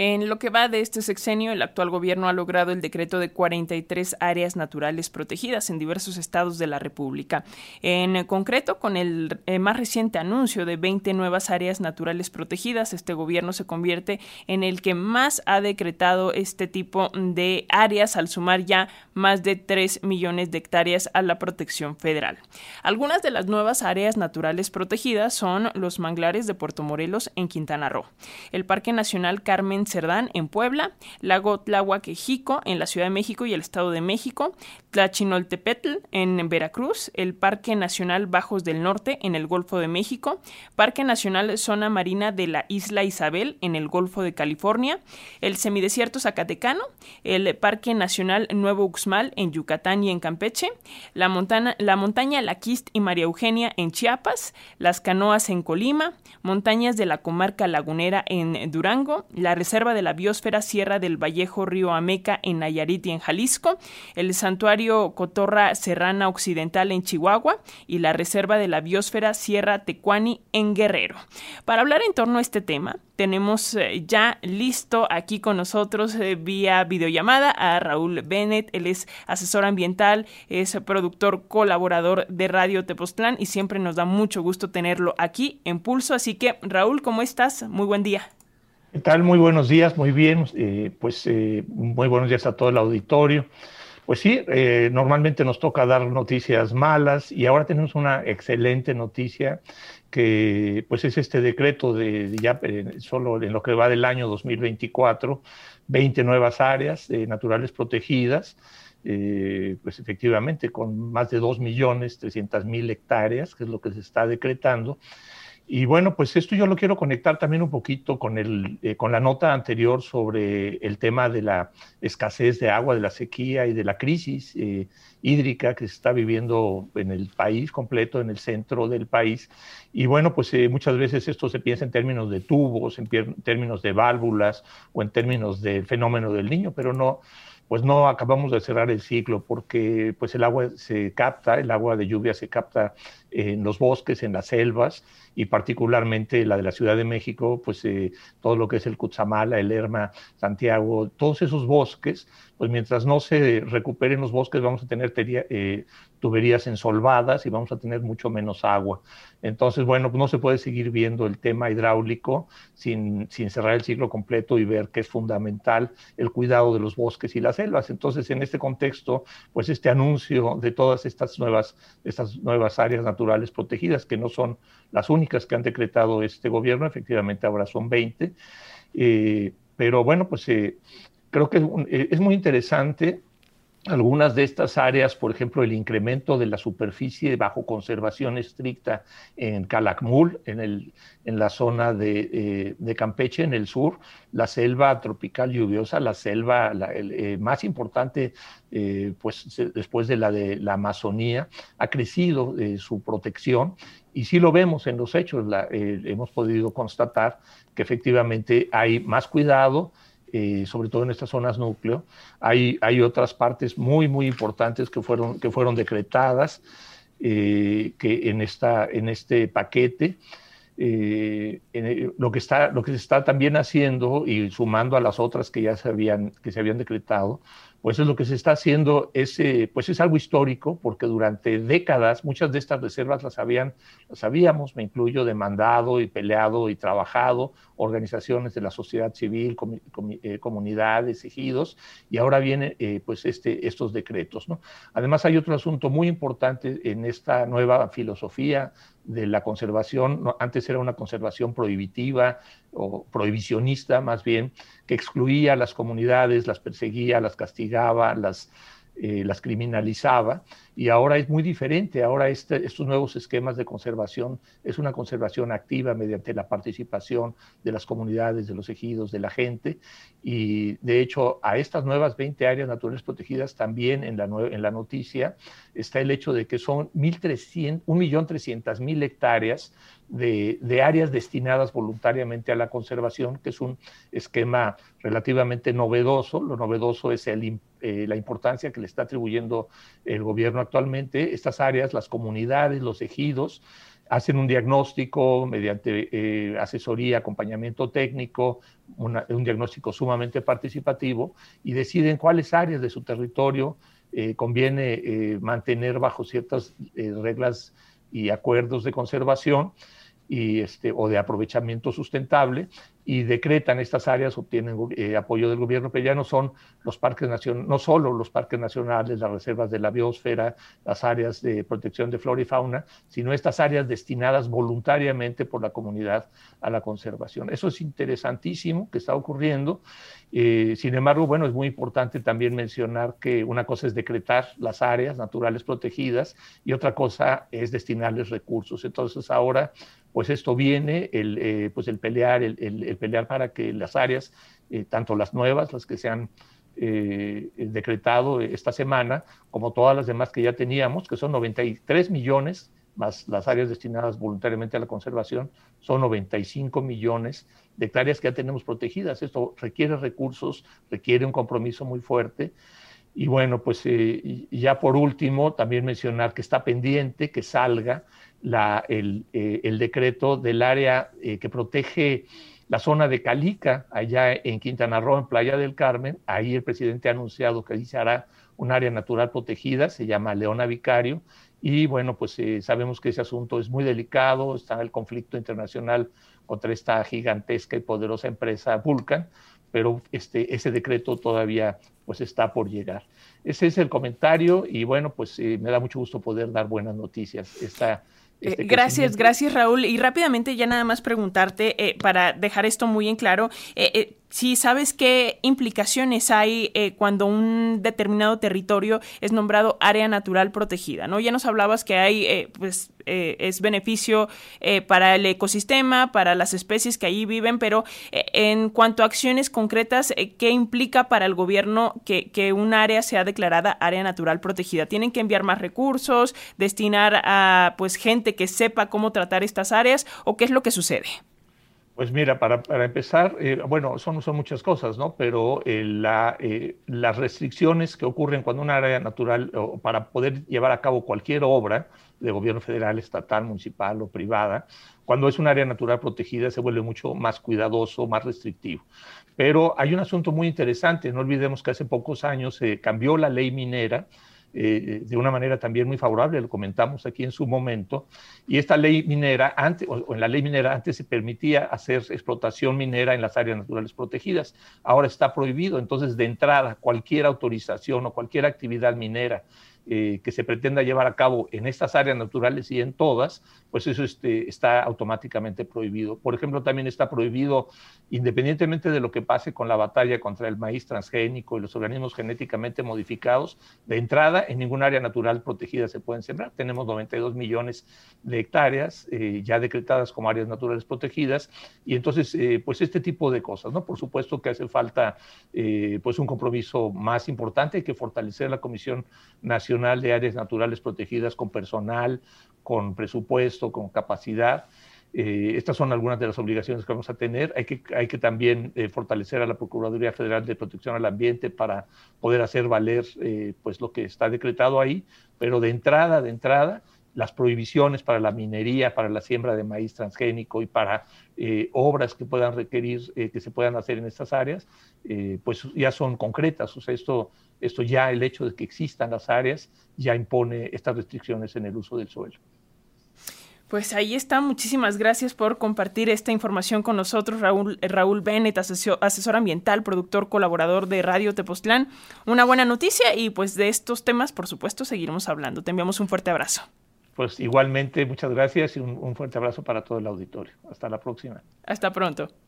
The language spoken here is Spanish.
En lo que va de este sexenio, el actual gobierno ha logrado el decreto de 43 áreas naturales protegidas en diversos estados de la República. En concreto, con el eh, más reciente anuncio de 20 nuevas áreas naturales protegidas, este gobierno se convierte en el que más ha decretado este tipo de áreas al sumar ya más de 3 millones de hectáreas a la protección federal. Algunas de las nuevas áreas naturales protegidas son los manglares de Puerto Morelos en Quintana Roo, el Parque Nacional Carmen Cerdán en Puebla, Lago Tlahuaquejico en la Ciudad de México y el Estado de México, Tlachinoltepetl en Veracruz, el Parque Nacional Bajos del Norte en el Golfo de México, Parque Nacional Zona Marina de la Isla Isabel en el Golfo de California, el Semidesierto Zacatecano, el Parque Nacional Nuevo Uxmal en Yucatán y en Campeche, la, la montaña Laquist y María Eugenia en Chiapas, las canoas en Colima, montañas de la comarca lagunera en Durango, la Reserva de la Biosfera Sierra del Vallejo Río Ameca en Nayarit y en Jalisco, el Santuario Cotorra Serrana Occidental en Chihuahua y la Reserva de la Biosfera Sierra Tecuani en Guerrero. Para hablar en torno a este tema, tenemos eh, ya listo aquí con nosotros eh, vía videollamada a Raúl Bennett. Él es asesor ambiental, es productor colaborador de Radio Tepoztlán y siempre nos da mucho gusto tenerlo aquí en Pulso. Así que, Raúl, ¿cómo estás? Muy buen día. ¿Qué tal? Muy buenos días, muy bien. Eh, pues muy buenos días a todo el auditorio. Pues sí, normalmente nos toca dar noticias malas y ahora tenemos una excelente noticia que pues es este decreto de, ya eh, solo en lo que va del año 2024, 20 nuevas áreas eh, naturales protegidas, eh, pues efectivamente con más de 2.300.000 hectáreas, que es lo que se está decretando, y bueno, pues esto yo lo quiero conectar también un poquito con, el, eh, con la nota anterior sobre el tema de la escasez de agua, de la sequía y de la crisis eh, hídrica que se está viviendo en el país completo, en el centro del país. Y bueno, pues eh, muchas veces esto se piensa en términos de tubos, en términos de válvulas o en términos del fenómeno del niño, pero no, pues no acabamos de cerrar el ciclo porque pues el agua se capta, el agua de lluvia se capta en los bosques, en las selvas y particularmente la de la Ciudad de México, pues eh, todo lo que es el Cutzamala, el Lerma, Santiago, todos esos bosques, pues mientras no se recuperen los bosques vamos a tener eh, tuberías ensolvadas y vamos a tener mucho menos agua. Entonces, bueno, pues no se puede seguir viendo el tema hidráulico sin, sin cerrar el ciclo completo y ver que es fundamental el cuidado de los bosques y las selvas. Entonces, en este contexto, pues este anuncio de todas estas nuevas, estas nuevas áreas naturales protegidas, que no son las únicas que han decretado este gobierno, efectivamente ahora son 20. Eh, pero bueno, pues eh, creo que eh, es muy interesante algunas de estas áreas, por ejemplo, el incremento de la superficie bajo conservación estricta en Calakmul, en, el, en la zona de, Campeche, en el sur, la selva tropical lluviosa, la selva más importante eh, pues después de la de la Amazonía, ha crecido eh, su protección. Y sí lo vemos en los hechos, eh, hemos podido constatar que efectivamente hay más cuidado, sobre todo en estas zonas núcleo. Hay, hay otras partes muy, muy importantes que fueron, que fueron decretadas que en, esta, en este paquete. lo, que está, lo que se está también haciendo y sumando a las otras que ya se habían, que se habían decretado, pues es lo que se está haciendo, es, pues es algo histórico, porque durante décadas muchas de estas reservas las, habían, las habíamos, me incluyo, demandado y peleado y trabajado, organizaciones de la sociedad civil, eh, comunidades, ejidos, y ahora vienen eh, pues este, estos decretos. Además hay otro asunto muy importante en esta nueva filosofía de la conservación, antes era una conservación prohibitiva o prohibicionista más bien, que excluía a las comunidades, las perseguía, las castigaba, las eh, las criminalizaba y ahora es muy diferente. Ahora este, estos nuevos esquemas de conservación es una conservación activa mediante la participación de las comunidades, de los ejidos, de la gente y de hecho a estas nuevas 20 áreas naturales protegidas también en la, en la noticia está el hecho de que son 1.300.000 hectáreas de, de, áreas destinadas voluntariamente a la conservación, que es un esquema relativamente novedoso. Lo novedoso es el, eh, la importancia que le está atribuyendo el gobierno actualmente. Estas áreas, las comunidades, los ejidos, hacen un diagnóstico mediante eh, asesoría, acompañamiento técnico, un diagnóstico sumamente participativo y deciden cuáles áreas de su territorio eh, conviene mantener bajo ciertas reglas y acuerdos de conservación y este, o de aprovechamiento sustentable y decretan estas áreas, obtienen eh, apoyo del gobierno, pero ya no son los parques nacionales, no solo los parques nacionales, las reservas de la biosfera, las áreas de protección de flora y fauna, sino estas áreas destinadas voluntariamente por la comunidad a la conservación. Eso es interesantísimo que está ocurriendo. Eh, sin embargo, bueno, es muy importante también mencionar que una cosa es decretar las áreas naturales protegidas y otra cosa es destinarles recursos. Entonces ahora pues esto viene, el, eh, pues el pelear, el, el, pelear para que las áreas, eh, tanto las nuevas, las que se han eh, decretado esta semana, como todas las demás que ya teníamos, que son 93 millones, más las áreas destinadas voluntariamente a la conservación, son 95 millones de hectáreas que ya tenemos protegidas. Esto requiere recursos, requiere un compromiso muy fuerte. Y bueno, pues ya por último, también mencionar que está pendiente que salga eh, el, decreto del área eh, que protege la zona de Calica, allá en Quintana Roo, en Playa del Carmen. Ahí el presidente ha anunciado que ahí se hará un área natural protegida, se llama Leona Vicario. Y bueno, pues eh, sabemos que ese asunto es muy delicado, está el conflicto internacional contra esta gigantesca y poderosa empresa Vulcan, pero este, ese decreto todavía pues está por llegar. Ese es el comentario y bueno, pues me da mucho gusto poder dar buenas noticias. Esta, este gracias, gracias Raúl. Y rápidamente ya nada más preguntarte, eh, para dejar esto muy en claro, eh, eh, si sabes qué implicaciones hay eh, cuando un determinado territorio es nombrado área natural protegida, ¿no? Ya nos hablabas que hay, eh, pues, eh, es beneficio para el ecosistema, para las especies que allí viven, pero en cuanto a acciones concretas, ¿qué implica para el gobierno que, un área sea declarada área natural protegida? ¿Tienen que enviar más recursos, destinar a, pues, gente que sepa cómo tratar estas áreas o qué es lo que sucede? Pues mira, para, para empezar, eh, bueno, son, son muchas cosas, ¿no? Pero eh, eh, las restricciones que ocurren cuando un área natural, o para poder llevar a cabo cualquier obra de gobierno federal, estatal, municipal o privada, cuando es un área natural protegida se vuelve mucho más cuidadoso, más restrictivo. Pero hay un asunto muy interesante, no olvidemos que hace pocos años se cambió la ley minera, eh, de una manera también muy favorable, lo comentamos aquí en su momento, y esta ley minera, antes, o en la ley minera antes se permitía hacer explotación minera en las áreas naturales protegidas, ahora está prohibido, entonces de entrada cualquier autorización o cualquier actividad minera eh, que se pretenda llevar a cabo en estas áreas naturales y en todas, pues eso este, está automáticamente prohibido. Por ejemplo, también está prohibido, independientemente de lo que pase con la batalla contra el maíz transgénico y los organismos genéticamente modificados, de entrada en ningún área natural protegida se pueden sembrar. Tenemos 92 millones de hectáreas eh, ya decretadas como áreas naturales protegidas y entonces, eh, pues este tipo de cosas, ¿no? Por supuesto que hace falta pues un compromiso más importante, hay que fortalecer la Comisión Nacional de Áreas Naturales Protegidas con personal, con presupuesto, con capacidad. Eh, estas son algunas de las obligaciones que vamos a tener. Hay que, hay que también eh, fortalecer a la Procuraduría Federal de Protección al Ambiente para poder hacer valer eh, pues lo que está decretado ahí, pero de entrada, de entrada, las prohibiciones para la minería, para la siembra de maíz transgénico y para obras que puedan requerir, que se puedan hacer en estas áreas, pues ya son concretas. O sea, esto esto ya, el hecho de que existan las áreas, ya impone estas restricciones en el uso del suelo. Pues ahí está. Muchísimas gracias por compartir esta información con nosotros, Raúl, eh, Raúl Bennett, asesor, asesor, ambiental, productor, colaborador de Radio Tepoztlán. Una buena noticia y pues de estos temas, por supuesto, seguiremos hablando. Te enviamos un fuerte abrazo. Pues igualmente, muchas gracias y un fuerte abrazo para todo el auditorio. Hasta la próxima. Hasta pronto.